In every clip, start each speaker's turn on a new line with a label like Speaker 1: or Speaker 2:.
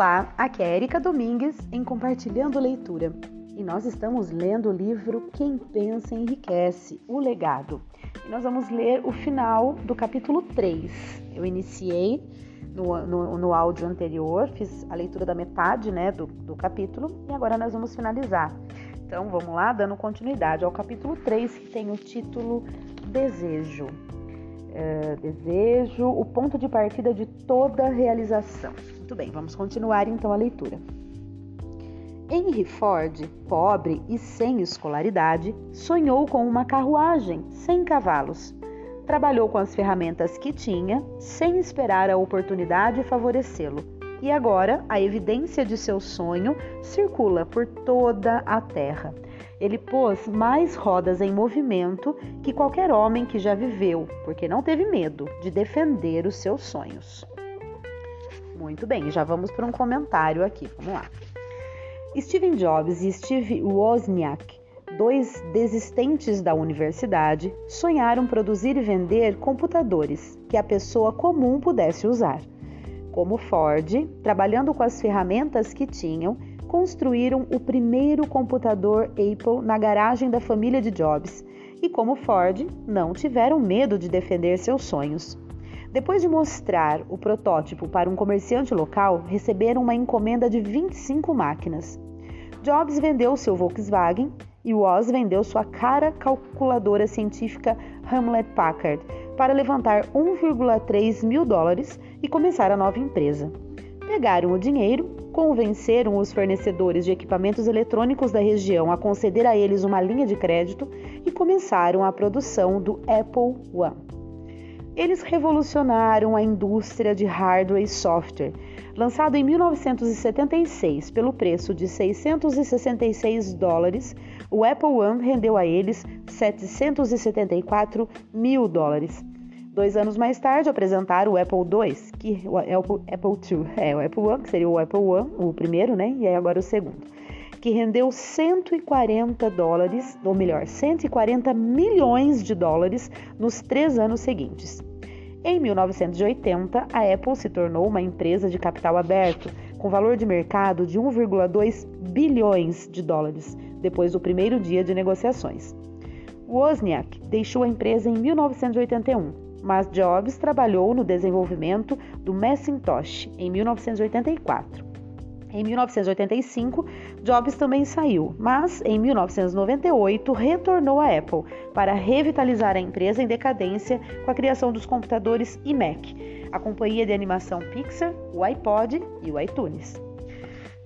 Speaker 1: Olá, aqui é Erika Domingues em Compartilhando Leitura e nós estamos lendo o livro Quem Pensa Enriquece O Legado. E nós vamos ler o final do capítulo 3. Eu iniciei no, no, no áudio anterior, fiz a leitura da metade né, do, do capítulo e agora nós vamos finalizar. Então vamos lá, dando continuidade ao capítulo 3, que tem o título Desejo. É, desejo, o ponto de partida de toda realização. Muito bem, vamos continuar então a leitura. Henry Ford, pobre e sem escolaridade, sonhou com uma carruagem sem cavalos. Trabalhou com as ferramentas que tinha, sem esperar a oportunidade favorecê-lo. E agora a evidência de seu sonho circula por toda a terra. Ele pôs mais rodas em movimento que qualquer homem que já viveu, porque não teve medo de defender os seus sonhos. Muito bem, já vamos para um comentário aqui. Vamos lá. Steven Jobs e Steve Wozniak, dois desistentes da universidade, sonharam produzir e vender computadores que a pessoa comum pudesse usar. Como Ford, trabalhando com as ferramentas que tinham, construíram o primeiro computador Apple na garagem da família de Jobs e, como Ford, não tiveram medo de defender seus sonhos. Depois de mostrar o protótipo para um comerciante local, receberam uma encomenda de 25 máquinas. Jobs vendeu seu Volkswagen e Woz vendeu sua cara calculadora científica Hamlet Packard para levantar 1,3 mil dólares e começar a nova empresa. Pegaram o dinheiro, convenceram os fornecedores de equipamentos eletrônicos da região a conceder a eles uma linha de crédito e começaram a produção do Apple One. Eles revolucionaram a indústria de hardware e software. Lançado em 1976 pelo preço de 666 dólares, o Apple One rendeu a eles 774 mil dólares. Dois anos mais tarde, apresentaram o Apple II, que o Apple, Apple II, é o Apple One, que seria o Apple One, o primeiro, né? E aí agora o segundo, que rendeu 140 dólares, ou melhor, 140 milhões de dólares nos três anos seguintes. Em 1980, a Apple se tornou uma empresa de capital aberto, com valor de mercado de 1,2 bilhões de dólares, depois do primeiro dia de negociações. Wozniak deixou a empresa em 1981 mas Jobs trabalhou no desenvolvimento do Macintosh em 1984. Em 1985, Jobs também saiu, mas em 1998 retornou à Apple para revitalizar a empresa em decadência com a criação dos computadores iMac, a companhia de animação Pixar, o iPod e o iTunes.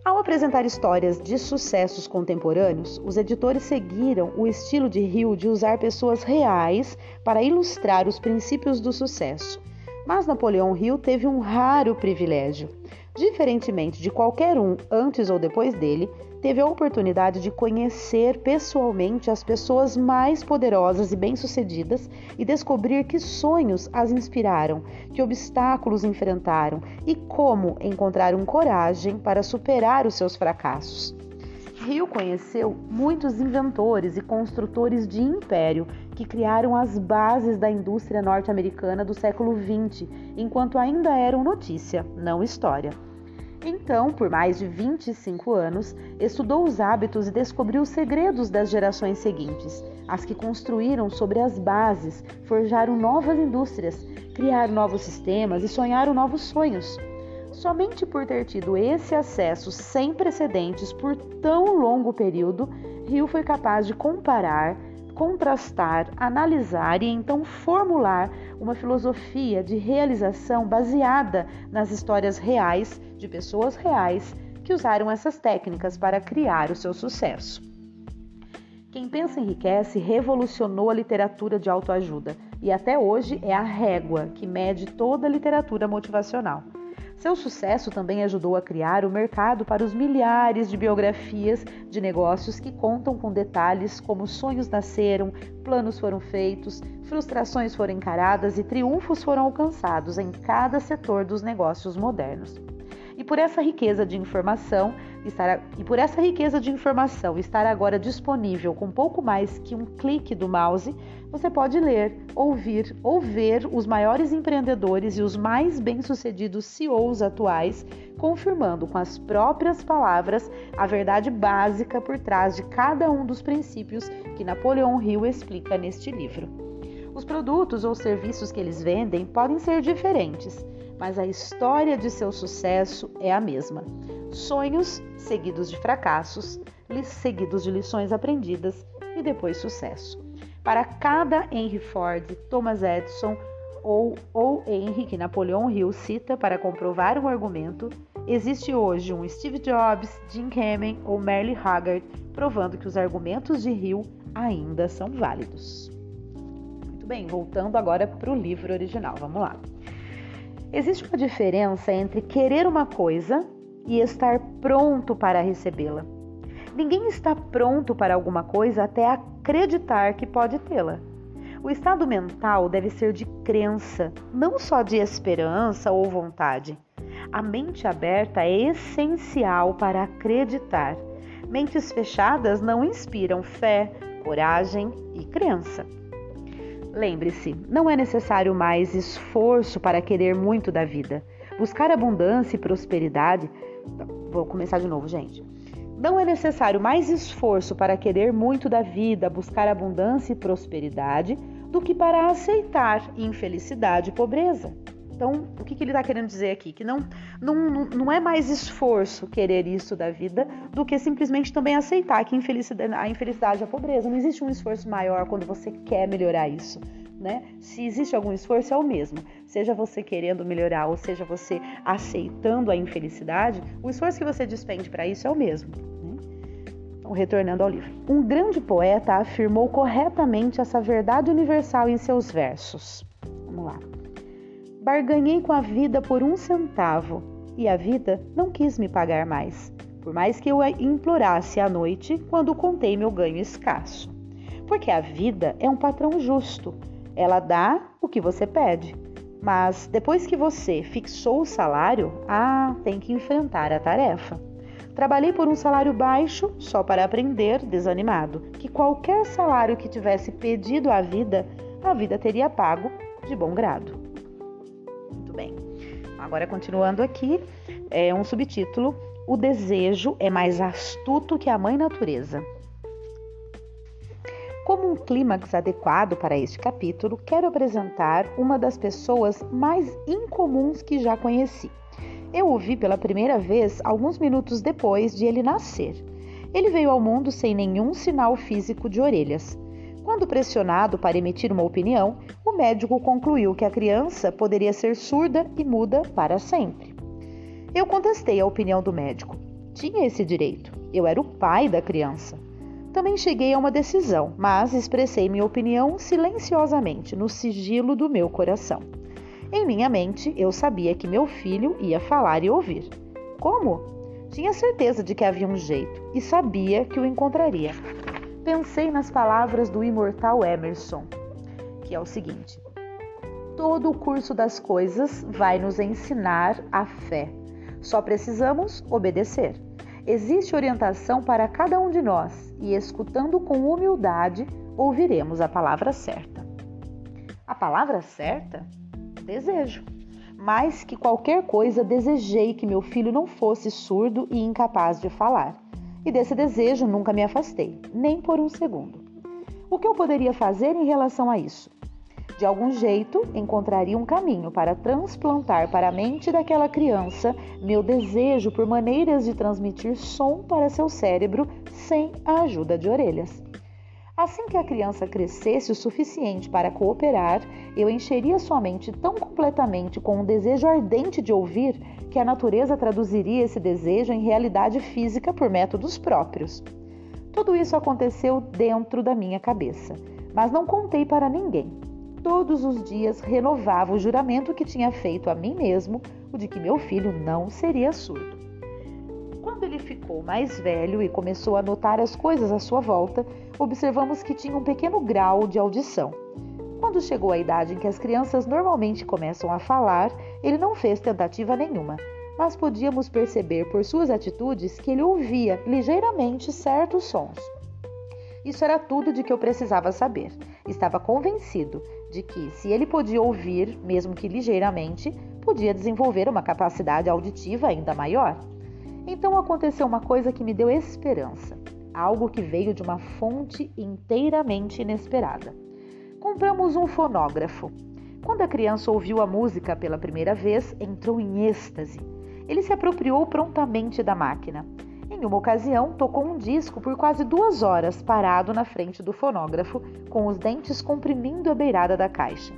Speaker 1: Ao apresentar histórias de sucessos contemporâneos, os editores seguiram o estilo de Hill de usar pessoas reais para ilustrar os princípios do sucesso. Mas Napoleão Hill teve um raro privilégio. Diferentemente de qualquer um antes ou depois dele, teve a oportunidade de conhecer pessoalmente as pessoas mais poderosas e bem-sucedidas e descobrir que sonhos as inspiraram, que obstáculos enfrentaram e como encontraram coragem para superar os seus fracassos. Rio conheceu muitos inventores e construtores de império que criaram as bases da indústria norte-americana do século XX, enquanto ainda eram notícia, não história. Então, por mais de 25 anos, estudou os hábitos e descobriu os segredos das gerações seguintes, as que construíram sobre as bases, forjaram novas indústrias, criaram novos sistemas e sonharam novos sonhos. Somente por ter tido esse acesso sem precedentes por tão longo período, Rio foi capaz de comparar, contrastar, analisar e então formular uma filosofia de realização baseada nas histórias reais de pessoas reais que usaram essas técnicas para criar o seu sucesso. Quem pensa enriquece revolucionou a literatura de autoajuda e até hoje é a régua que mede toda a literatura motivacional. Seu sucesso também ajudou a criar o mercado para os milhares de biografias de negócios que contam com detalhes como sonhos nasceram, planos foram feitos, frustrações foram encaradas e triunfos foram alcançados em cada setor dos negócios modernos. E por essa riqueza de informação, estar, e por essa riqueza de informação estar agora disponível com pouco mais que um clique do mouse, você pode ler, ouvir ou ver os maiores empreendedores e os mais bem-sucedidos CEOs atuais, confirmando com as próprias palavras a verdade básica por trás de cada um dos princípios que Napoleão Hill explica neste livro. Os produtos ou serviços que eles vendem podem ser diferentes, mas a história de seu sucesso é a mesma. Sonhos seguidos de fracassos, seguidos de lições aprendidas e depois sucesso. Para cada Henry Ford, Thomas Edison ou, ou Henry que Napoleão Hill cita para comprovar um argumento, existe hoje um Steve Jobs, Jim Hammond ou Merle Haggard provando que os argumentos de Hill ainda são válidos. Muito bem, voltando agora para o livro original, vamos lá. Existe uma diferença entre querer uma coisa e estar pronto para recebê-la. Ninguém está pronto para alguma coisa até acreditar que pode tê-la. O estado mental deve ser de crença, não só de esperança ou vontade. A mente aberta é essencial para acreditar. Mentes fechadas não inspiram fé, coragem e crença. Lembre-se, não é necessário mais esforço para querer muito da vida. Buscar abundância e prosperidade. Vou começar de novo, gente. Não é necessário mais esforço para querer muito da vida, buscar abundância e prosperidade, do que para aceitar infelicidade e pobreza. Então, o que, que ele está querendo dizer aqui? Que não, não, não é mais esforço querer isso da vida do que simplesmente também aceitar que infelicidade, a infelicidade e a pobreza. Não existe um esforço maior quando você quer melhorar isso. Né? Se existe algum esforço, é o mesmo. Seja você querendo melhorar ou seja você aceitando a infelicidade, o esforço que você despende para isso é o mesmo. Né? Então, retornando ao livro. Um grande poeta afirmou corretamente essa verdade universal em seus versos. Vamos lá. Barganhei com a vida por um centavo e a vida não quis me pagar mais, por mais que eu a implorasse à noite quando contei meu ganho escasso. Porque a vida é um patrão justo, ela dá o que você pede. Mas depois que você fixou o salário, ah, tem que enfrentar a tarefa. Trabalhei por um salário baixo só para aprender, desanimado, que qualquer salário que tivesse pedido à vida, a vida teria pago de bom grado. Agora, continuando aqui, é um subtítulo: O desejo é mais astuto que a mãe natureza. Como um clímax adequado para este capítulo, quero apresentar uma das pessoas mais incomuns que já conheci. Eu o vi pela primeira vez alguns minutos depois de ele nascer. Ele veio ao mundo sem nenhum sinal físico de orelhas. Quando pressionado para emitir uma opinião, o médico concluiu que a criança poderia ser surda e muda para sempre. Eu contestei a opinião do médico. Tinha esse direito. Eu era o pai da criança. Também cheguei a uma decisão, mas expressei minha opinião silenciosamente, no sigilo do meu coração. Em minha mente, eu sabia que meu filho ia falar e ouvir. Como? Tinha certeza de que havia um jeito e sabia que o encontraria pensei nas palavras do imortal Emerson, que é o seguinte: Todo o curso das coisas vai nos ensinar a fé. Só precisamos obedecer. Existe orientação para cada um de nós e, escutando com humildade, ouviremos a palavra certa. A palavra certa? Desejo. Mais que qualquer coisa, desejei que meu filho não fosse surdo e incapaz de falar e desse desejo nunca me afastei, nem por um segundo. O que eu poderia fazer em relação a isso? De algum jeito, encontraria um caminho para transplantar para a mente daquela criança meu desejo por maneiras de transmitir som para seu cérebro sem a ajuda de orelhas. Assim que a criança crescesse o suficiente para cooperar, eu encheria sua mente tão completamente com um desejo ardente de ouvir que a natureza traduziria esse desejo em realidade física por métodos próprios. Tudo isso aconteceu dentro da minha cabeça, mas não contei para ninguém. Todos os dias renovava o juramento que tinha feito a mim mesmo, o de que meu filho não seria surdo. Quando ele ficou mais velho e começou a notar as coisas à sua volta, observamos que tinha um pequeno grau de audição. Quando chegou a idade em que as crianças normalmente começam a falar, ele não fez tentativa nenhuma. mas podíamos perceber por suas atitudes que ele ouvia ligeiramente certos sons. Isso era tudo de que eu precisava saber. Estava convencido de que, se ele podia ouvir, mesmo que ligeiramente, podia desenvolver uma capacidade auditiva ainda maior. Então aconteceu uma coisa que me deu esperança, algo que veio de uma fonte inteiramente inesperada. Compramos um fonógrafo. Quando a criança ouviu a música pela primeira vez, entrou em êxtase. Ele se apropriou prontamente da máquina. Em uma ocasião, tocou um disco por quase duas horas parado na frente do fonógrafo, com os dentes comprimindo a beirada da caixa.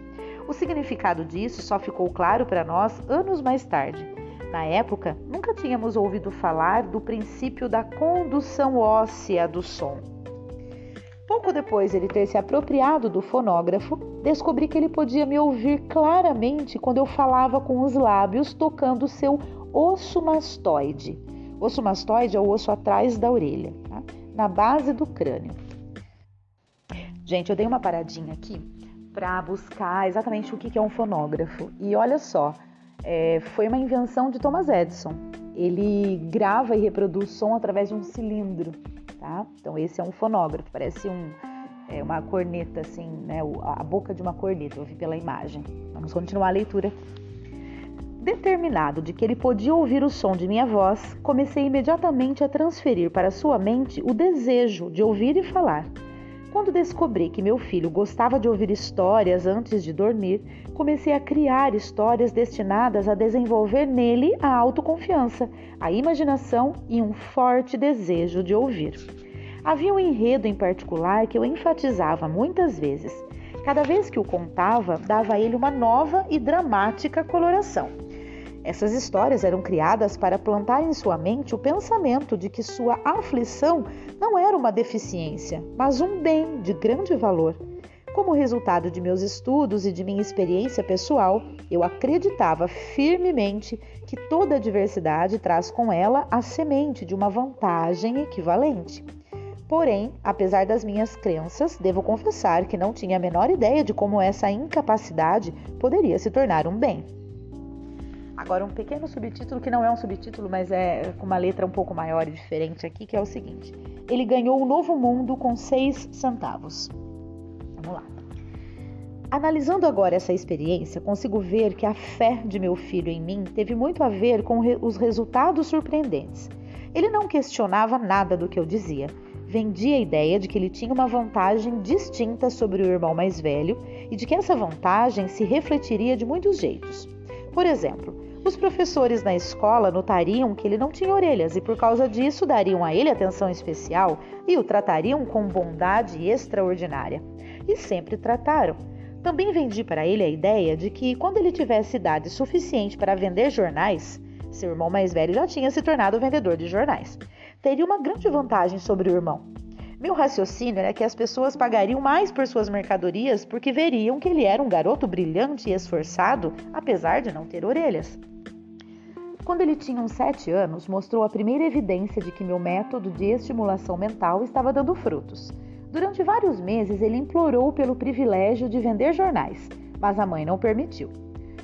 Speaker 1: O significado disso só ficou claro para nós anos mais tarde. Na época, nunca tínhamos ouvido falar do princípio da condução óssea do som. Pouco depois de ele ter se apropriado do fonógrafo, descobri que ele podia me ouvir claramente quando eu falava com os lábios tocando seu osso mastoide. Osso mastoide é o osso atrás da orelha, tá? na base do crânio. Gente, eu dei uma paradinha aqui para buscar exatamente o que é um fonógrafo. E olha só, é, foi uma invenção de Thomas Edison. Ele grava e reproduz som através de um cilindro, tá? Então esse é um fonógrafo, parece um, é, uma corneta, assim, né? A boca de uma corneta, eu vi pela imagem. Vamos continuar a leitura. Determinado de que ele podia ouvir o som de minha voz, comecei imediatamente a transferir para sua mente o desejo de ouvir e falar. Quando descobri que meu filho gostava de ouvir histórias antes de dormir, comecei a criar histórias destinadas a desenvolver nele a autoconfiança, a imaginação e um forte desejo de ouvir. Havia um enredo em particular que eu enfatizava muitas vezes. Cada vez que o contava, dava a ele uma nova e dramática coloração. Essas histórias eram criadas para plantar em sua mente o pensamento de que sua aflição não era uma deficiência, mas um bem de grande valor. Como resultado de meus estudos e de minha experiência pessoal, eu acreditava firmemente que toda adversidade traz com ela a semente de uma vantagem equivalente. Porém, apesar das minhas crenças, devo confessar que não tinha a menor ideia de como essa incapacidade poderia se tornar um bem. Agora, um pequeno subtítulo que não é um subtítulo, mas é com uma letra um pouco maior e diferente aqui, que é o seguinte: Ele ganhou um novo mundo com seis centavos. Vamos lá. Analisando agora essa experiência, consigo ver que a fé de meu filho em mim teve muito a ver com os resultados surpreendentes. Ele não questionava nada do que eu dizia. Vendia a ideia de que ele tinha uma vantagem distinta sobre o irmão mais velho e de que essa vantagem se refletiria de muitos jeitos. Por exemplo, os professores na escola notariam que ele não tinha orelhas e, por causa disso, dariam a ele atenção especial e o tratariam com bondade extraordinária. E sempre trataram. Também vendi para ele a ideia de que, quando ele tivesse idade suficiente para vender jornais, seu irmão mais velho já tinha se tornado vendedor de jornais, teria uma grande vantagem sobre o irmão. Meu raciocínio era que as pessoas pagariam mais por suas mercadorias porque veriam que ele era um garoto brilhante e esforçado, apesar de não ter orelhas. Quando ele tinha uns sete anos, mostrou a primeira evidência de que meu método de estimulação mental estava dando frutos. Durante vários meses, ele implorou pelo privilégio de vender jornais, mas a mãe não permitiu.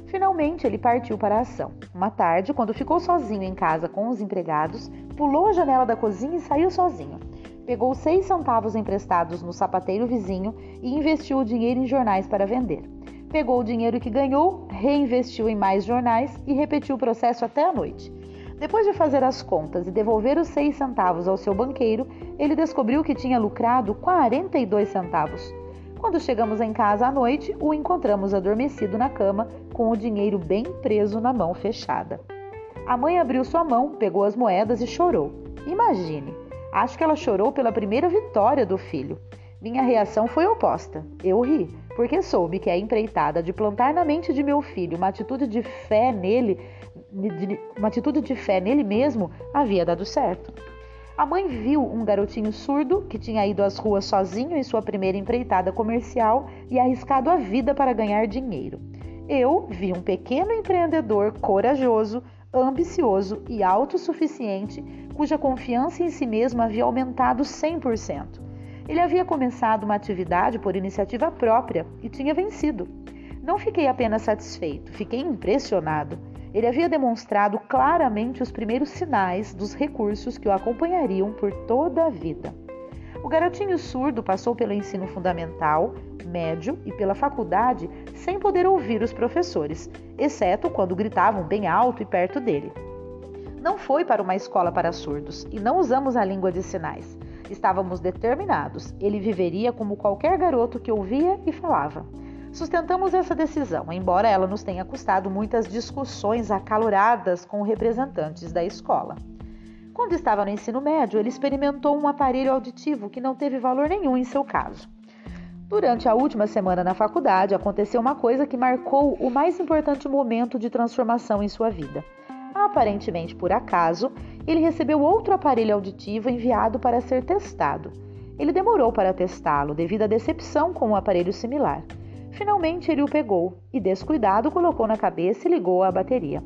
Speaker 1: Finalmente, ele partiu para a ação. Uma tarde, quando ficou sozinho em casa com os empregados, pulou a janela da cozinha e saiu sozinho. Pegou seis centavos emprestados no sapateiro vizinho e investiu o dinheiro em jornais para vender pegou o dinheiro que ganhou, reinvestiu em mais jornais e repetiu o processo até a noite. Depois de fazer as contas e devolver os seis centavos ao seu banqueiro, ele descobriu que tinha lucrado 42 centavos. Quando chegamos em casa à noite, o encontramos adormecido na cama, com o dinheiro bem preso na mão fechada. A mãe abriu sua mão, pegou as moedas e chorou. Imagine, acho que ela chorou pela primeira vitória do filho. Minha reação foi oposta. Eu ri, porque soube que a empreitada de plantar na mente de meu filho uma atitude de fé nele, uma atitude de fé nele mesmo, havia dado certo. A mãe viu um garotinho surdo que tinha ido às ruas sozinho em sua primeira empreitada comercial e arriscado a vida para ganhar dinheiro. Eu vi um pequeno empreendedor corajoso, ambicioso e autossuficiente, cuja confiança em si mesmo havia aumentado 100%. Ele havia começado uma atividade por iniciativa própria e tinha vencido. Não fiquei apenas satisfeito, fiquei impressionado. Ele havia demonstrado claramente os primeiros sinais dos recursos que o acompanhariam por toda a vida. O garotinho surdo passou pelo ensino fundamental, médio e pela faculdade sem poder ouvir os professores, exceto quando gritavam bem alto e perto dele. Não foi para uma escola para surdos e não usamos a língua de sinais. Estávamos determinados, ele viveria como qualquer garoto que ouvia e falava. Sustentamos essa decisão, embora ela nos tenha custado muitas discussões acaloradas com representantes da escola. Quando estava no ensino médio, ele experimentou um aparelho auditivo que não teve valor nenhum em seu caso. Durante a última semana na faculdade, aconteceu uma coisa que marcou o mais importante momento de transformação em sua vida. Aparentemente por acaso, ele recebeu outro aparelho auditivo enviado para ser testado. Ele demorou para testá-lo devido à decepção com um aparelho similar. Finalmente ele o pegou e, descuidado, colocou na cabeça e ligou a bateria.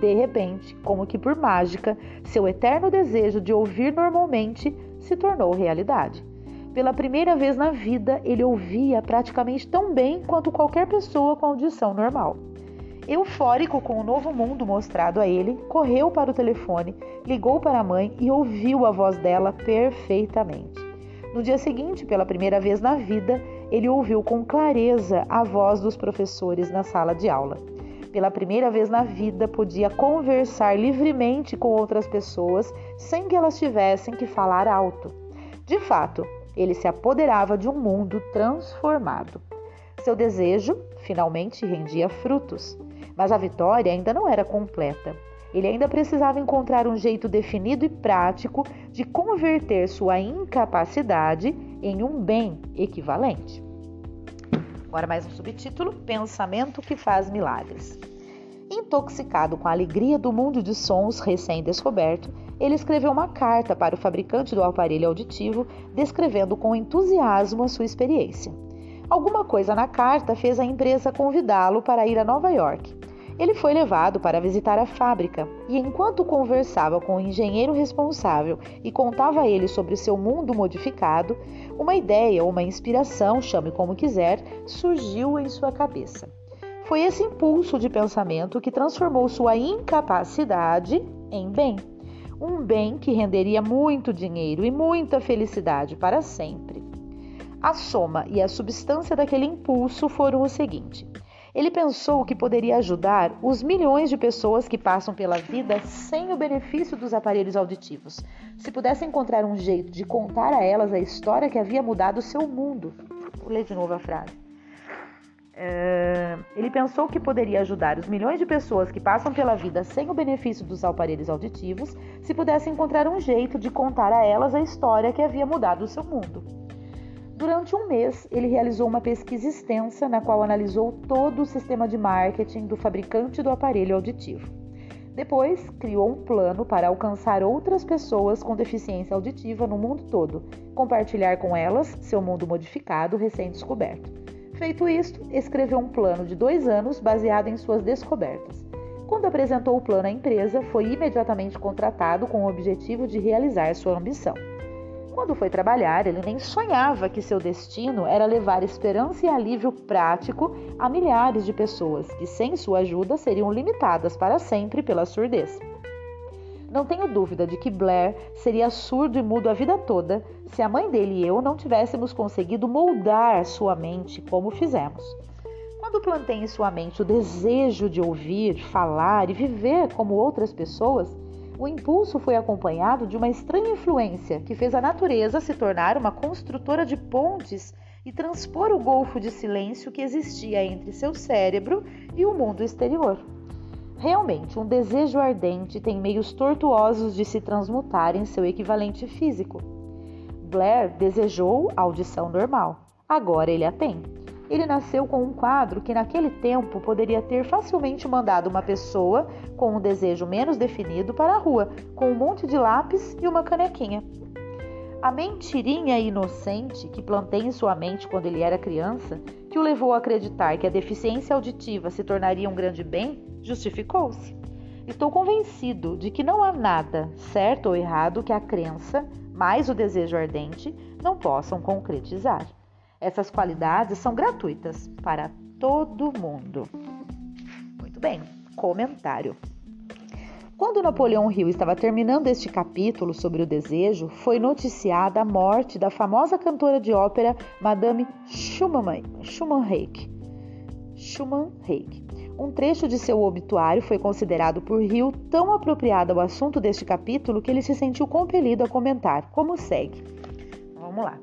Speaker 1: De repente, como que por mágica, seu eterno desejo de ouvir normalmente se tornou realidade. Pela primeira vez na vida, ele ouvia praticamente tão bem quanto qualquer pessoa com audição normal. Eufórico com o novo mundo mostrado a ele, correu para o telefone, ligou para a mãe e ouviu a voz dela perfeitamente. No dia seguinte, pela primeira vez na vida, ele ouviu com clareza a voz dos professores na sala de aula. Pela primeira vez na vida, podia conversar livremente com outras pessoas sem que elas tivessem que falar alto. De fato, ele se apoderava de um mundo transformado. Seu desejo finalmente rendia frutos, mas a vitória ainda não era completa. Ele ainda precisava encontrar um jeito definido e prático de converter sua incapacidade em um bem equivalente. Agora, mais um subtítulo: Pensamento que faz milagres. Intoxicado com a alegria do mundo de sons recém-descoberto, ele escreveu uma carta para o fabricante do aparelho auditivo, descrevendo com entusiasmo a sua experiência. Alguma coisa na carta fez a empresa convidá-lo para ir a Nova York. Ele foi levado para visitar a fábrica e, enquanto conversava com o engenheiro responsável e contava a ele sobre seu mundo modificado, uma ideia ou uma inspiração, chame como quiser, surgiu em sua cabeça. Foi esse impulso de pensamento que transformou sua incapacidade em bem. Um bem que renderia muito dinheiro e muita felicidade para sempre. A soma e a substância daquele impulso foram o seguinte: ele pensou que poderia ajudar os milhões de pessoas que passam pela vida sem o benefício dos aparelhos auditivos, se pudesse encontrar um jeito de contar a elas a história que havia mudado o seu mundo. Vou ler de novo a frase. É, ele pensou que poderia ajudar os milhões de pessoas que passam pela vida sem o benefício dos aparelhos auditivos, se pudesse encontrar um jeito de contar a elas a história que havia mudado o seu mundo. Durante um mês, ele realizou uma pesquisa extensa na qual analisou todo o sistema de marketing do fabricante do aparelho auditivo. Depois, criou um plano para alcançar outras pessoas com deficiência auditiva no mundo todo, compartilhar com elas seu mundo modificado recém-descoberto. Feito isto, escreveu um plano de dois anos baseado em suas descobertas. Quando apresentou o plano à empresa, foi imediatamente contratado com o objetivo de realizar sua ambição. Quando foi trabalhar, ele nem sonhava que seu destino era levar esperança e alívio prático a milhares de pessoas que, sem sua ajuda, seriam limitadas para sempre pela surdez. Não tenho dúvida de que Blair seria surdo e mudo a vida toda se a mãe dele e eu não tivéssemos conseguido moldar sua mente como fizemos. Quando plantei em sua mente o desejo de ouvir, falar e viver como outras pessoas, o impulso foi acompanhado de uma estranha influência que fez a natureza se tornar uma construtora de pontes e transpor o golfo de silêncio que existia entre seu cérebro e o mundo exterior. Realmente, um desejo ardente tem meios tortuosos de se transmutar em seu equivalente físico. Blair desejou audição normal, agora ele a tem. Ele nasceu com um quadro que naquele tempo poderia ter facilmente mandado uma pessoa com um desejo menos definido para a rua, com um monte de lápis e uma canequinha. A mentirinha inocente que plantei em sua mente quando ele era criança, que o levou a acreditar que a deficiência auditiva se tornaria um grande bem, justificou-se. Estou convencido de que não há nada, certo ou errado, que a crença, mais o desejo ardente, não possam concretizar. Essas qualidades são gratuitas para todo mundo. Muito bem. comentário. Quando Napoleão Hill estava terminando este capítulo sobre o desejo, foi noticiada a morte da famosa cantora de ópera Madame Schumann, Schumann-Reich. Schumann-Reich. Um trecho de seu obituário foi considerado por Hill tão apropriado ao assunto deste capítulo que ele se sentiu compelido a comentar, como segue. Vamos lá.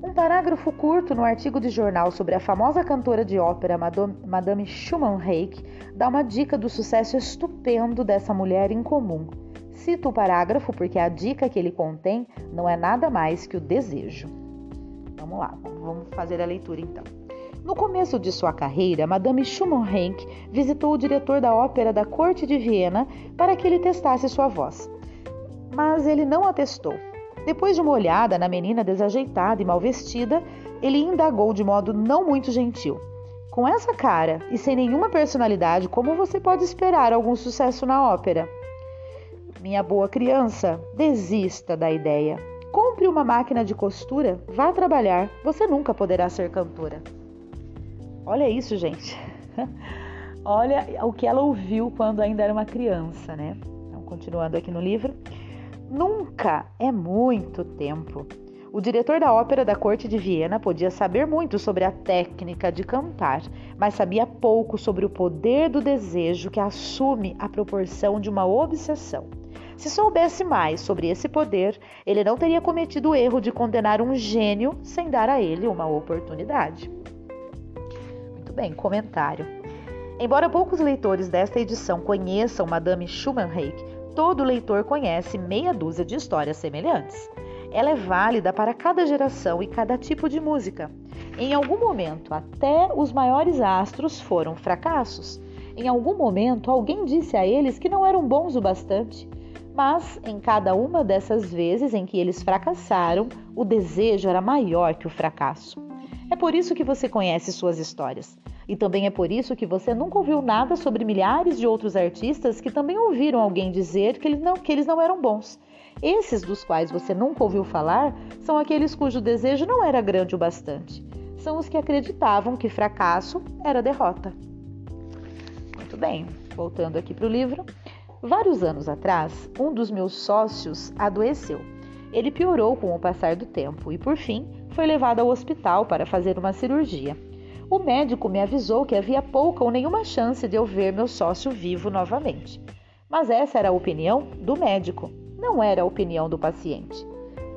Speaker 1: Um parágrafo curto no artigo de jornal sobre a famosa cantora de ópera Madame Schumann-Reich dá uma dica do sucesso estupendo dessa mulher incomum. Cito o parágrafo porque a dica que ele contém não é nada mais que o desejo. Vamos lá, vamos fazer a leitura então. No começo de sua carreira, Madame Schumann-Reich visitou o diretor da ópera da corte de Viena para que ele testasse sua voz. Mas ele não a testou. Depois de uma olhada na menina desajeitada e mal vestida, ele indagou de modo não muito gentil. Com essa cara e sem nenhuma personalidade, como você pode esperar algum sucesso na ópera? Minha boa criança, desista da ideia. Compre uma máquina de costura, vá trabalhar, você nunca poderá ser cantora. Olha isso, gente. Olha o que ela ouviu quando ainda era uma criança, né? Então, continuando aqui no livro. Nunca é muito tempo. O diretor da ópera da corte de Viena podia saber muito sobre a técnica de cantar, mas sabia pouco sobre o poder do desejo que assume a proporção de uma obsessão. Se soubesse mais sobre esse poder, ele não teria cometido o erro de condenar um gênio sem dar a ele uma oportunidade. Muito bem, comentário. Embora poucos leitores desta edição conheçam Madame Schumann-Reich, todo leitor conhece meia dúzia de histórias semelhantes. Ela é válida para cada geração e cada tipo de música. Em algum momento, até os maiores astros foram fracassos. Em algum momento, alguém disse a eles que não eram bons o bastante. Mas em cada uma dessas vezes em que eles fracassaram, o desejo era maior que o fracasso. É por isso que você conhece suas histórias. E também é por isso que você nunca ouviu nada sobre milhares de outros artistas que também ouviram alguém dizer que eles não, que eles não eram bons. Esses dos quais você nunca ouviu falar são aqueles cujo desejo não era grande o bastante. São os que acreditavam que fracasso era derrota. Muito bem, voltando aqui para o livro. Vários anos atrás, um dos meus sócios adoeceu. Ele piorou com o passar do tempo e, por fim, foi levado ao hospital para fazer uma cirurgia. O médico me avisou que havia pouca ou nenhuma chance de eu ver meu sócio vivo novamente. Mas essa era a opinião do médico, não era a opinião do paciente.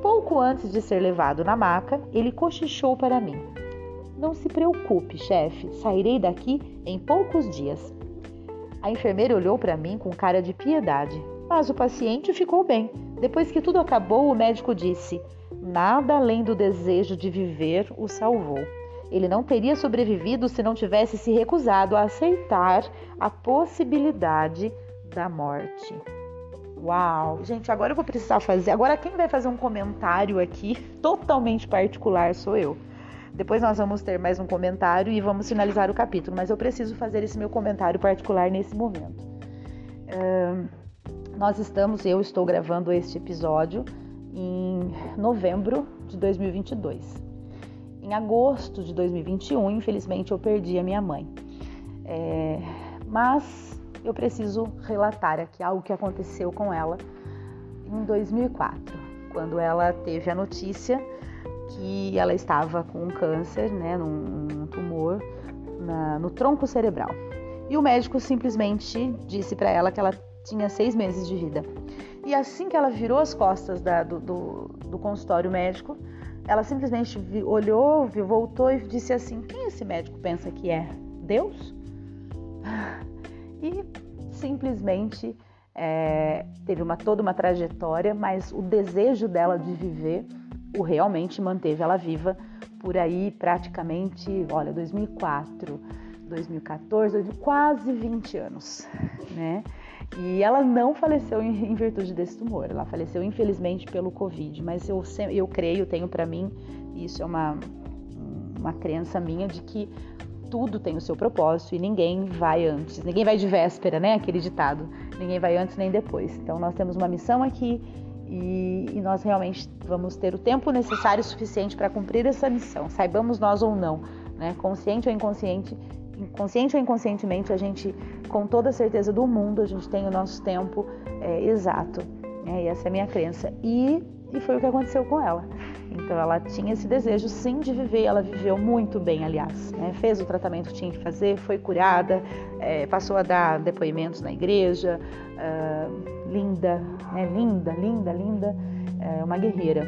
Speaker 1: Pouco antes de ser levado na maca, ele cochichou para mim: Não se preocupe, chefe, sairei daqui em poucos dias. A enfermeira olhou para mim com cara de piedade, mas o paciente ficou bem. Depois que tudo acabou, o médico disse: Nada além do desejo de viver o salvou. Ele não teria sobrevivido se não tivesse se recusado a aceitar a possibilidade da morte. Uau! Gente, agora eu vou precisar fazer. Agora quem vai fazer um comentário aqui totalmente particular sou eu. Depois nós vamos ter mais um comentário e vamos finalizar o capítulo, mas eu preciso fazer esse meu comentário particular nesse momento. Nós estamos, eu estou gravando este episódio em novembro de 2022. Em agosto de 2021, infelizmente, eu perdi a minha mãe. É, mas eu preciso relatar aqui algo que aconteceu com ela em 2004, quando ela teve a notícia que ela estava com um câncer, né, num, tumor na, no tronco cerebral. E o médico simplesmente disse para ela que ela tinha seis meses de vida. E assim que ela virou as costas da, do, do, do consultório médico, ela simplesmente olhou, voltou e disse assim: Quem esse médico pensa que é? Deus? E simplesmente é, teve uma, toda uma trajetória, mas o desejo dela de viver o realmente manteve ela viva por aí praticamente, olha, 2004, 2014, quase 20 anos, né? E ela não faleceu em, virtude desse tumor, ela faleceu infelizmente pelo Covid, mas eu, eu creio, tenho para mim, isso é uma, uma crença minha de que tudo tem o seu propósito e ninguém vai antes, ninguém vai de véspera, né? Aquele ditado, ninguém vai antes nem depois. Então nós temos uma missão aqui e, e nós realmente vamos ter o tempo necessário suficiente para cumprir essa missão, saibamos nós ou não, né? Consciente ou inconsciente, consciente ou inconscientemente, a gente, com toda a certeza do mundo, a gente tem o nosso tempo é, exato. Né? E essa é a minha crença. E, e foi o que aconteceu com ela. Então ela tinha esse desejo sim de viver, ela viveu muito bem, aliás. Né? Fez o tratamento que tinha que fazer, foi curada, é, passou a dar depoimentos na igreja. Uh, linda, né? linda, linda, linda, é, uma guerreira.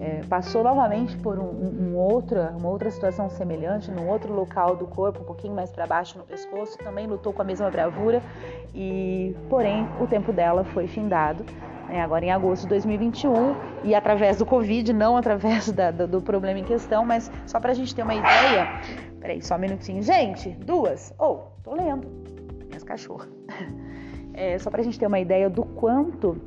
Speaker 1: É, passou novamente por um, um, outra, uma outra situação semelhante, num outro local do corpo, um pouquinho mais para baixo no pescoço, também lutou com a mesma bravura, e porém o tempo dela foi findado né, agora em agosto de 2021, e através do Covid, não através da, do, do, problema em questão, mas só para a gente ter uma ideia. Peraí, só um minutinho. Gente, duas. Ou, oh, tô lendo. Minhas cachorras. É, só para a gente ter uma ideia do quanto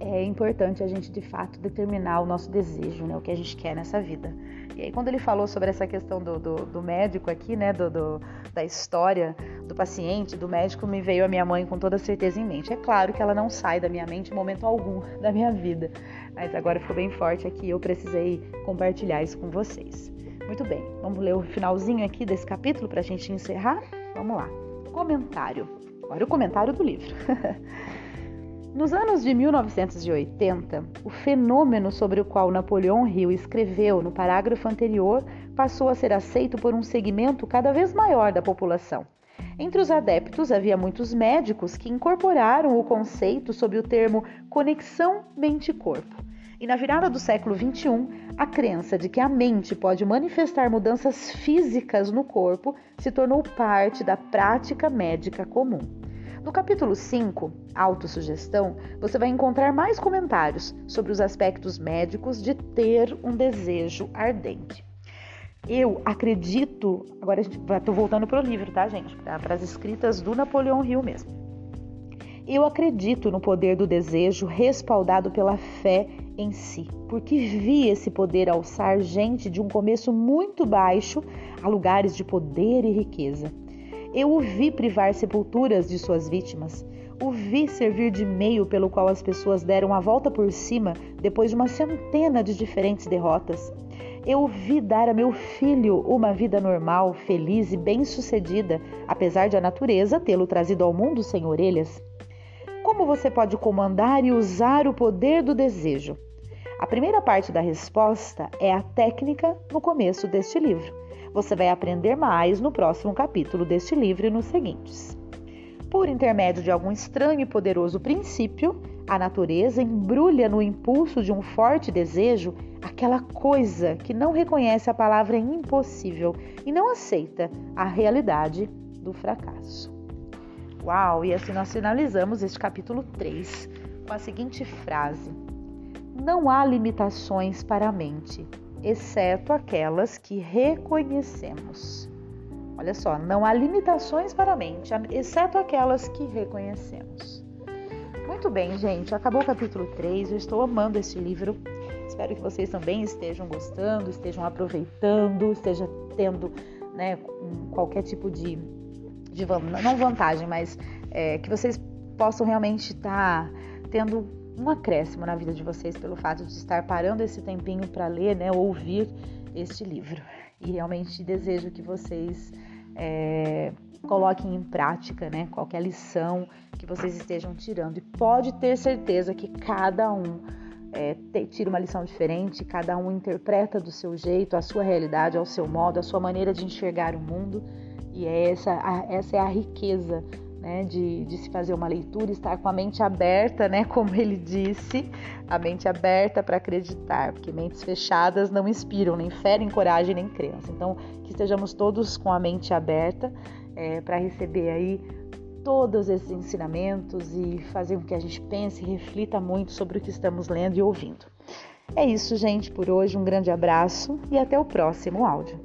Speaker 1: é importante a gente de fato determinar o nosso desejo, né, o que a gente quer nessa vida. E aí quando ele falou sobre essa questão do, do, do médico aqui, né, do, do, da história do paciente, do médico, me veio a minha mãe com toda certeza em mente. É claro que ela não sai da minha mente em momento algum da minha vida, mas agora ficou bem forte aqui, eu precisei compartilhar isso com vocês. Muito bem, vamos ler o finalzinho aqui desse capítulo para a gente encerrar? Vamos lá. Comentário. Agora o comentário do livro. Nos anos de 1980, o fenômeno sobre o qual Napoleão Hill escreveu no parágrafo anterior passou a ser aceito por um segmento cada vez maior da população. Entre os adeptos havia muitos médicos que incorporaram o conceito sob o termo conexão mente-corpo. E na virada do século XXI, a crença de que a mente pode manifestar mudanças físicas no corpo se tornou parte da prática médica comum. No capítulo 5, Autossugestão, você vai encontrar mais comentários sobre os aspectos médicos de ter um desejo ardente. Eu acredito, agora estou voltando para o livro, tá, gente? Para as escritas do Napoleão Hill mesmo. Eu acredito no poder do desejo respaldado pela fé em si, porque vi esse poder alçar gente de um começo muito baixo a lugares de poder e riqueza. Eu o vi privar sepulturas de suas vítimas. O vi servir de meio pelo qual as pessoas deram a volta por cima depois de uma centena de diferentes derrotas. Eu vi dar a meu filho uma vida normal, feliz e bem-sucedida, apesar de a natureza tê-lo trazido ao mundo sem orelhas. Como você pode comandar e usar o poder do desejo? A primeira parte da resposta é a técnica no começo deste livro. Você vai aprender mais no próximo capítulo deste livro e nos seguintes. Por intermédio de algum estranho e poderoso princípio, a natureza embrulha no impulso de um forte desejo aquela coisa que não reconhece a palavra impossível e não aceita a realidade do fracasso. Uau! E assim nós finalizamos este capítulo 3 com a seguinte frase: Não há limitações para a mente, exceto aquelas que reconhecemos. Olha só, não há limitações para a mente, exceto aquelas que reconhecemos. Muito bem, gente, acabou o capítulo 3. Eu estou amando esse livro. Espero que vocês também estejam gostando, estejam aproveitando, estejam tendo né, qualquer tipo de, de não vantagem, mas é, que vocês possam realmente estar tá tendo um acréscimo na vida de vocês pelo fato de estar parando esse tempinho para ler, né, ouvir este livro. E realmente desejo que vocês é, coloquem em prática, né, qualquer lição que vocês estejam tirando. E pode ter certeza que cada um é, tira uma lição diferente, cada um interpreta do seu jeito, a sua realidade, ao seu modo, a sua maneira de enxergar o mundo. E é essa, essa é a riqueza né, de, de, se fazer uma leitura, estar com a mente aberta, né, como ele disse, a mente aberta para acreditar, porque mentes fechadas não inspiram nem fé, nem coragem, nem crença. Então, que estejamos todos com a mente aberta é, para receber aí todos esses ensinamentos e fazer com que a gente pense e reflita muito sobre o que estamos lendo e ouvindo. É isso, gente, por hoje. Um grande abraço e até o próximo áudio.